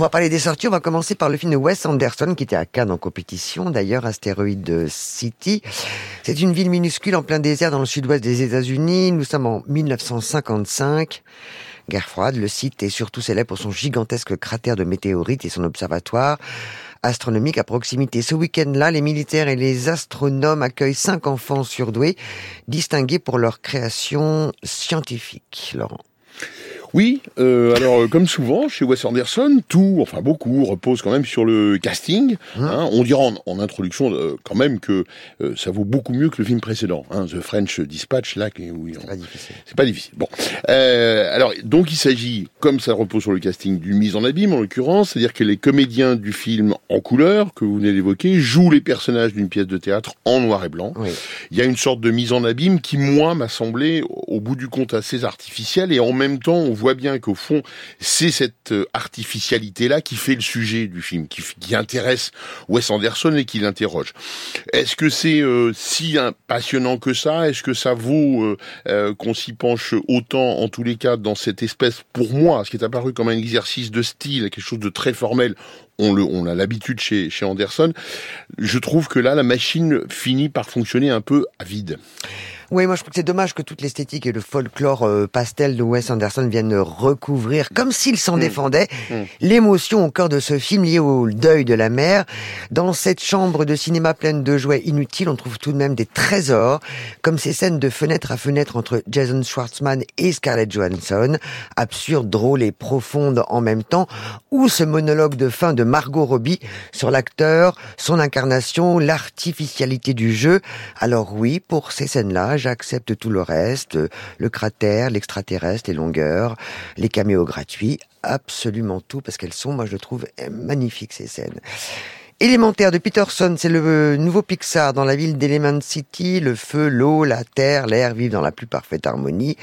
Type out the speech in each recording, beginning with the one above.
va parler des sorties. On va commencer par le film de Wes Anderson qui était à Cannes en compétition. D'ailleurs, Astéroïde City. C'est une ville minuscule en plein désert dans le sud-ouest des États-Unis. Nous sommes en 1955. Guerre froide, le site est surtout célèbre pour son gigantesque cratère de météorites et son observatoire astronomique à proximité. Ce week-end-là, les militaires et les astronomes accueillent cinq enfants surdoués, distingués pour leur création scientifique. Laurent. Oui, euh, alors euh, comme souvent chez Wes Anderson, tout, enfin beaucoup, repose quand même sur le casting. Hein. Hein. on dira en, introduction euh, quand même que ça vaut beaucoup mieux que le film précédent, hein, The French Dispatch, là, oui, c'est pas difficile. C'est pas difficile. Bon, alors donc il s'agit, comme ça repose sur le casting, d'une mise en abîme en l'occurrence, c'est-à-dire que les comédiens du film en couleur que vous venez d'évoquer jouent les personnages d'une pièce de théâtre en noir et blanc. Il y a une sorte de mise en abîme qui moi m'a semblé au bout du compte assez artificielle et en même temps on voit bien qu'au fond, c'est cette euh, artificialité-là qui fait le sujet du film, qui, qui intéresse Wes Anderson et qui l'interroge. Est-ce que c'est euh, si passionnant que ça? Est-ce que ça vaut euh, qu'on s'y penche autant, en tous les cas, dans cette espèce, pour moi, ce qui est apparu comme un exercice de style, quelque chose de très formel on, le, on a l'habitude chez, chez Anderson. Je trouve que là, la machine finit par fonctionner un peu à vide. Oui, moi je trouve que c'est dommage que toute l'esthétique et le folklore euh, pastel de Wes Anderson viennent recouvrir, comme s'il s'en mm. défendait, mm. l'émotion au cœur de ce film lié au deuil de la mère. Dans cette chambre de cinéma pleine de jouets inutiles, on trouve tout de même des trésors, comme ces scènes de fenêtre à fenêtre entre Jason Schwartzman et Scarlett Johansson, absurdes, drôles et profondes en même temps, ou ce monologue de fin de Margot Robbie sur l'acteur, son incarnation, l'artificialité du jeu. Alors oui, pour ces scènes-là, j'accepte tout le reste, le cratère, l'extraterrestre, les longueurs, les caméos gratuits, absolument tout, parce qu'elles sont, moi je trouve, magnifiques ces scènes. Élémentaire de Peterson, c'est le nouveau Pixar dans la ville d'Element City. Le feu, l'eau, la terre, l'air vivent dans la plus parfaite harmonie.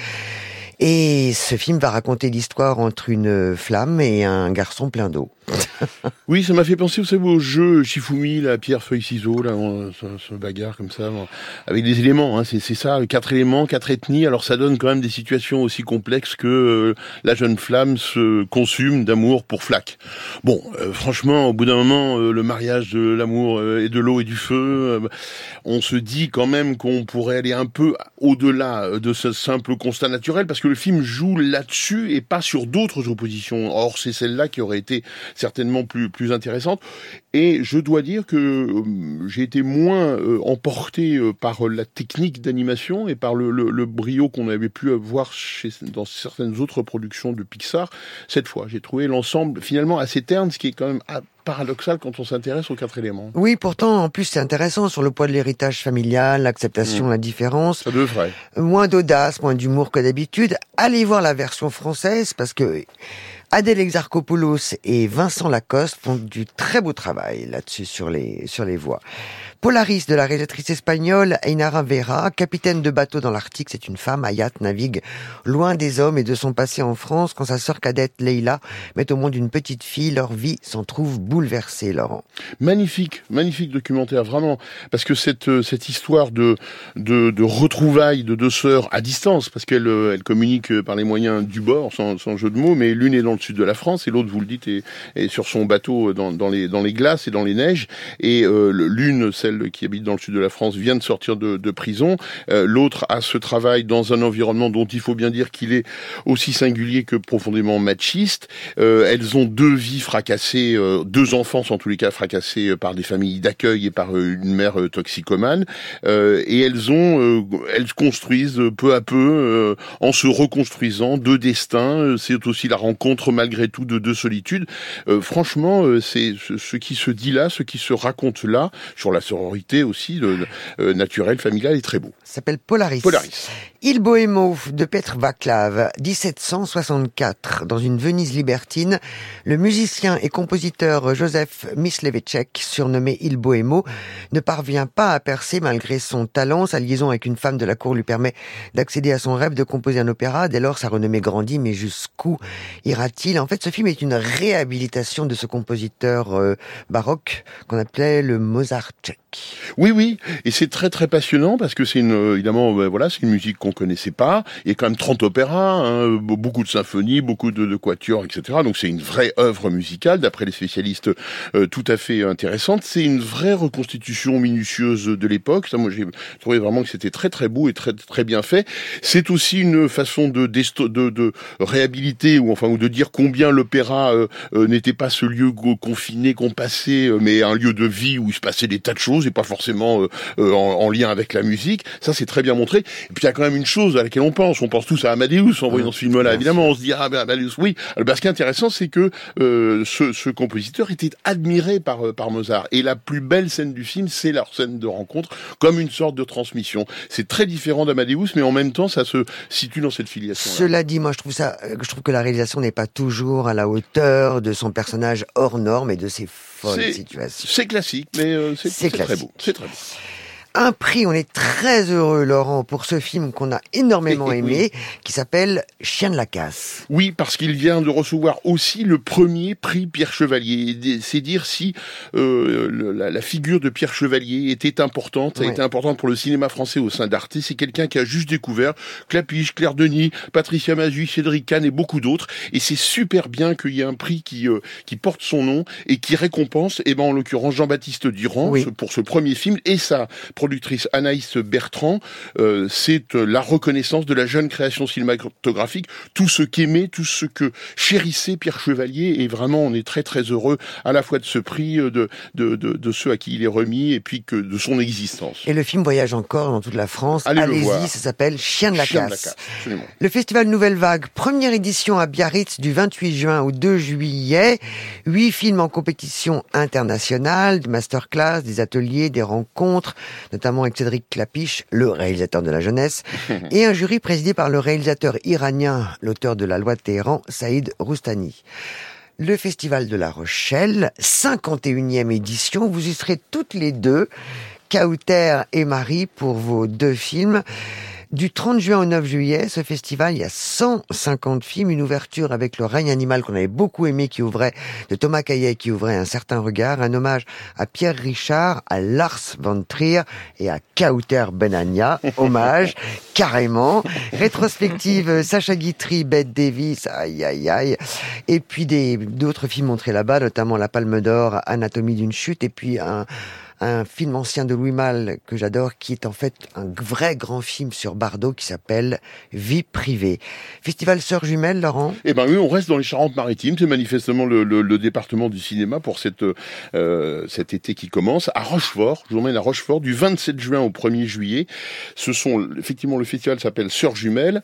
Et ce film va raconter l'histoire entre une flamme et un garçon plein d'eau. oui, ça m'a fait penser, vous savez, au jeu Shifumi, la pierre, feuille, ciseaux, là, on se, bagarre comme ça, avec des éléments, hein, c'est ça, quatre éléments, quatre ethnies, alors ça donne quand même des situations aussi complexes que euh, la jeune flamme se consume d'amour pour Flack. Bon, euh, franchement, au bout d'un moment, euh, le mariage de l'amour et de l'eau et du feu, on se dit quand même qu'on pourrait aller un peu au-delà de ce simple constat naturel, parce que le film joue là-dessus et pas sur d'autres oppositions. Or, c'est celle-là qui aurait été certainement plus plus intéressante. Et je dois dire que euh, j'ai été moins euh, emporté euh, par la technique d'animation et par le, le, brio qu'on avait pu voir chez, dans certaines autres productions de Pixar. Cette fois, j'ai trouvé l'ensemble finalement assez terne, ce qui est quand même paradoxal quand on s'intéresse aux quatre éléments. Oui, pourtant, en plus, c'est intéressant sur le poids de l'héritage familial, l'acceptation, mmh. la différence. Ça devrait. Moins d'audace, moins d'humour que d'habitude. Allez voir la version française parce que Adèle Exarchopoulos et Vincent Lacoste font du très beau travail là-dessus sur les, sur les voix. Polaris de la réalisatrice espagnole Ainara Vera, capitaine de bateau dans l'Arctique, c'est une femme, Ayat, navigue loin des hommes et de son passé en France quand sa sœur cadette Leila met au monde une petite fille, leur vie s'en trouve bouleversée, Laurent. Magnifique, magnifique documentaire, vraiment, parce que cette, euh, cette histoire de, de, retrouvailles de deux sœurs à distance, parce qu'elles euh, elles communiquent par les moyens du bord, sans, jeu de mots, mais l'une est dans le sud de la France et l'autre, vous le dites, est, sur son bateau dans, dans, les, dans les glaces et dans les neiges, et euh, l'une, qui habite dans le sud de la France, vient de sortir de, de prison. Euh, L'autre a ce travail dans un environnement dont il faut bien dire qu'il est aussi singulier que profondément machiste. Euh, elles ont deux vies fracassées, euh, deux enfants en tous les cas fracassés par des familles d'accueil et par une mère toxicomane. et elles ont, elles construisent peu à peu, en se reconstruisant, deux destins. C'est aussi la rencontre malgré tout de deux solitudes. franchement, c'est ce qui se dit là, ce qui se raconte là sur la sororité aussi euh, naturelle, familiale est très beau. Ça s'appelle Polaris. Polaris. Il Bohémo de Petr Vaclav, 1764, dans une Venise libertine, le musicien et compositeur Joseph Myslevechek, surnommé Il Bohémo, ne parvient pas à percer malgré son talent. Sa liaison avec une femme de la cour lui permet d'accéder à son rêve de composer un opéra. Dès lors, sa renommée grandit, mais jusqu'où ira-t-il? En fait, ce film est une réhabilitation de ce compositeur euh, baroque qu'on appelait le Mozart tchèque. Oui, oui, et c'est très très passionnant parce que c'est une, évidemment, ben voilà, c'est une musique qu'on connaissait pas. Il y a quand même 30 opéras, hein, beaucoup de symphonies, beaucoup de, de quatuors, etc. Donc c'est une vraie œuvre musicale, d'après les spécialistes, euh, tout à fait intéressante. C'est une vraie reconstitution minutieuse de l'époque. Ça, moi, j'ai trouvé vraiment que c'était très très beau et très très bien fait. C'est aussi une façon de, de, de réhabiliter ou enfin ou de dire combien l'opéra euh, euh, n'était pas ce lieu confiné qu'on passait, mais un lieu de vie où il se passait des tas de choses et pas forcément en, lien avec la musique. Ça, c'est très bien montré. Et puis il y a quand même une chose à laquelle on pense. On pense tous à Amadeus en voyant ce film-là. Évidemment, on se dit ah ben Amadeus, oui. Alors, ce qui est intéressant, c'est que ce, ce, compositeur était admiré par par Mozart. Et la plus belle scène du film, c'est leur scène de rencontre, comme une sorte de transmission. C'est très différent d'Amadeus, mais en même temps, ça se situe dans cette filiation. Cela dit, moi, je trouve ça, je trouve que la réalisation n'est pas toujours à la hauteur de son personnage hors norme et de ses C'est classique, mais euh, c'est très beau. C'est très beau un prix. On est très heureux, Laurent, pour ce film qu'on a énormément aimé, qui s'appelle Chien de la casse. Oui, parce qu'il vient de recevoir aussi le premier prix Pierre Chevalier. C'est dire si euh, la, figure de Pierre Chevalier était importante, a été importante pour le cinéma français au sein d'Arte. C'est quelqu'un qui a juste découvert Clapiche, Claire Denis, Patricia Mazu, Cédric Kahn et beaucoup d'autres. Et c'est super bien qu'il y ait un prix qui, euh, qui porte son nom et qui récompense, et eh ben, en l'occurrence, Jean-Baptiste Durand pour ce premier film et sa productrice Anaïs Bertrand, euh, c'est euh, la reconnaissance de la jeune création cinématographique, tout ce qu'aimait, tout ce que chérissait Pierre Chevalier, et vraiment on est très très heureux à la fois de ce prix, euh, de, de, de, ceux à qui il est remis, et puis que de son existence. Et le film voyage encore dans toute la France. Allez-y, ça s'appelle Chien de la casse. le festival Nouvelle Vague, première édition à Biarritz du 28 juin au 2 juillet. Huit films en compétition internationale, des masterclass, des ateliers, des rencontres, notamment avec Cédric Clapiche, le réalisateur de La Jeunesse, et un jury présidé par le réalisateur iranien, l'auteur de La Loi de Téhéran, Saïd Roustani. Le Festival de La Rochelle, 51e édition, vous y serez toutes les deux, Kauter et Marie, pour vos deux films. Du 30 juin au 9 juillet, ce festival, il y a 150 films, une ouverture avec Le règne animal qu'on avait beaucoup aimé, qui ouvrait, de Thomas Caillet, qui ouvrait un certain regard, un hommage à Pierre Richard, à Lars von Trier et à Kauter Benania, hommage, carrément. Rétrospective, Sacha Guitry, Bette Davis, aïe aïe aïe. Et puis des, d'autres films montrés là-bas, notamment La Palme d'Or, Anatomie d'une chute, et puis un, un film ancien de Louis Malle que j'adore, qui est en fait un vrai grand film sur Bardot qui s'appelle Vie privée. Festival Sœurs Jumelles, Laurent? Eh ben oui, on reste dans les Charentes-Maritimes. C'est manifestement le, le, département du cinéma pour cette, euh, cet été qui commence. À Rochefort, je vous emmène à Rochefort du 27 juin au 1er juillet. Ce sont, effectivement, le festival s'appelle Sœurs Jumelles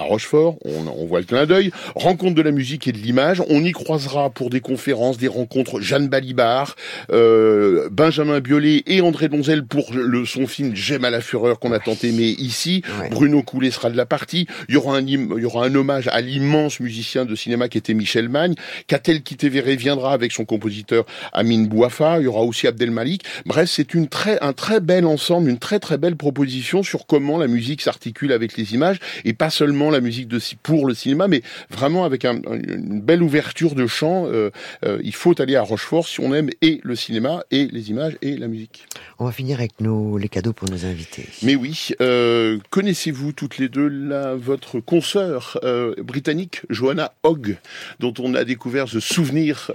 à Rochefort, on, voit le clin d'œil, rencontre de la musique et de l'image, on y croisera pour des conférences, des rencontres Jeanne Balibar, euh, Benjamin Biolay et André Donzel pour le, son film J'aime à la fureur qu'on a tant aimé ici, Bruno Coulet sera de la partie, il y aura un, il y aura un hommage à l'immense musicien de cinéma qui était Michel Magne, Catel Kitevere viendra avec son compositeur Amin Bouafa, il y aura aussi Abdel Malik, bref c'est une très, un très bel ensemble, une très très belle proposition sur comment la musique s'articule avec les images et pas seulement la musique de pour le cinéma, mais vraiment avec une belle ouverture de champ. Euh, euh, il faut aller à Rochefort si on aime et le cinéma et les images et la musique. On va finir avec nos les cadeaux pour nos invités. Mais oui, euh, connaissez-vous toutes les deux la, votre consoeur britannique Joanna Hogg, dont on a découvert The Souvenir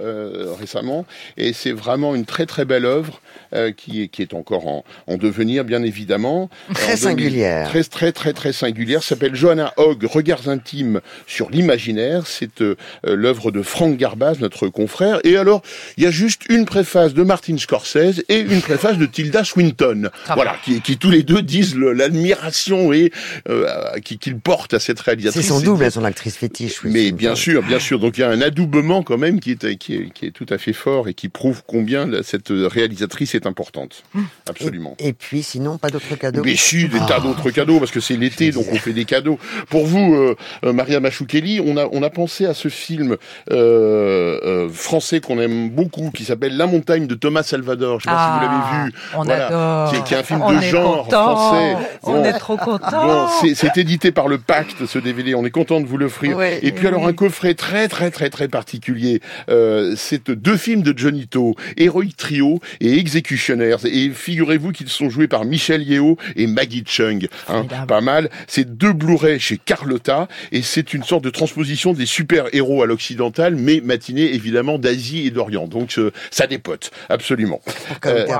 récemment, et c'est vraiment une très très belle œuvre qui est qui est encore en, en devenir bien évidemment. Très singulière. Très très très très singulière. S'appelle Joanna Hogg Regards intimes sur l'imaginaire. C'est euh, l'œuvre de Franck Garbaz, notre confrère. Et alors, il y a juste une préface de Martin Scorsese et une préface de Tilda Swinton. voilà, qui, qui, tous les deux disent l'admiration et euh, qu'ils portent à cette réalisatrice. C'est son double, son actrice fétiche. Oui, Mais bien sûr, bien sûr. Donc il y a un adoubement quand même qui est, qui est, qui est tout à fait fort et qui prouve combien cette réalisatrice est importante. Hum. Absolument. Et, puis sinon, pas d'autres cadeaux Mais si, des tas d'autres cadeaux parce que c'est l'été, donc on fait des cadeaux. Pour vous, euh, Maria Machoukeli, on a, on a pensé à ce film français qu'on aime beaucoup, qui s'appelle La montagne de Thomas Salvador. Je sais pas si vous l'avez Ah, vu. On Voilà. adore. Qui est- qui est un film On de genre content. français. On Bon. est trop content. Bon, c'est- édité par le Pacte, ce DVD. On est content de vous l'offrir. Ouais. et puis alors un coffret très très très très particulier. Euh, c'est deux films de Johnny To, Heroic Trio et Executioners. Et figurez-vous qu'ils sont joués par Michel Yeo et Maggie Chung. Hein, pas mal. C'est deux Blu-ray chez Carlotta et c'est une sorte de transposition des super-héros à l'occidental, mais matinée évidemment d'Asie et d'Orient. Donc euh, ça dépote, absolument. Pour Kauter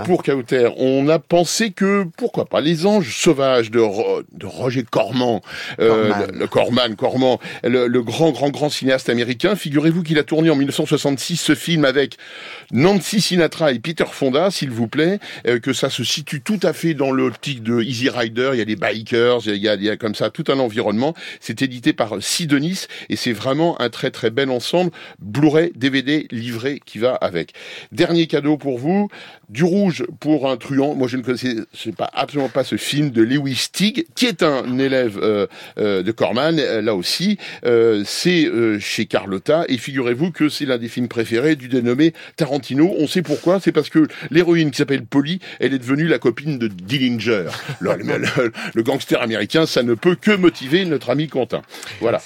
Euh. Pour Kauter, on a pensé que, pourquoi pas, Les Anges Sauvages de, Ro- de Roger Corman, euh, Corman. le, le Corman, Corman, le, le grand, grand, grand cinéaste américain. Figurez-vous qu'il a tourné en 1966 ce film avec Nancy Sinatra et Peter Fonda, s'il vous plaît, que ça se situe tout à fait dans l'optique de Easy Rider. Il y a des bikers, il y a, il y a comme ça tout un environnement. C'est édité par Sidonis et c'est vraiment un très, très bel ensemble. Blu-ray, DVD, livret qui va avec. Dernier cadeau pour vous, du rouge pour un truand. Moi, je ne connaissais pas, absolument pas ce film de Lewis Stig, qui est un élève euh, euh, de Corman, euh, là aussi. C'est chez Carlotta, et figurez-vous que c'est l'un des films préférés du dénommé Tarantino. On sait pourquoi, c'est parce que l'héroïne qui s'appelle Polly, elle est devenue la copine de Dillinger. le gangster américain, ça ne peut que motiver notre ami Quentin. Voilà.